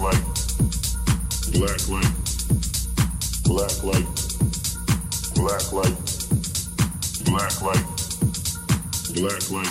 light, black light, black light, black light, black light, black light. Black light.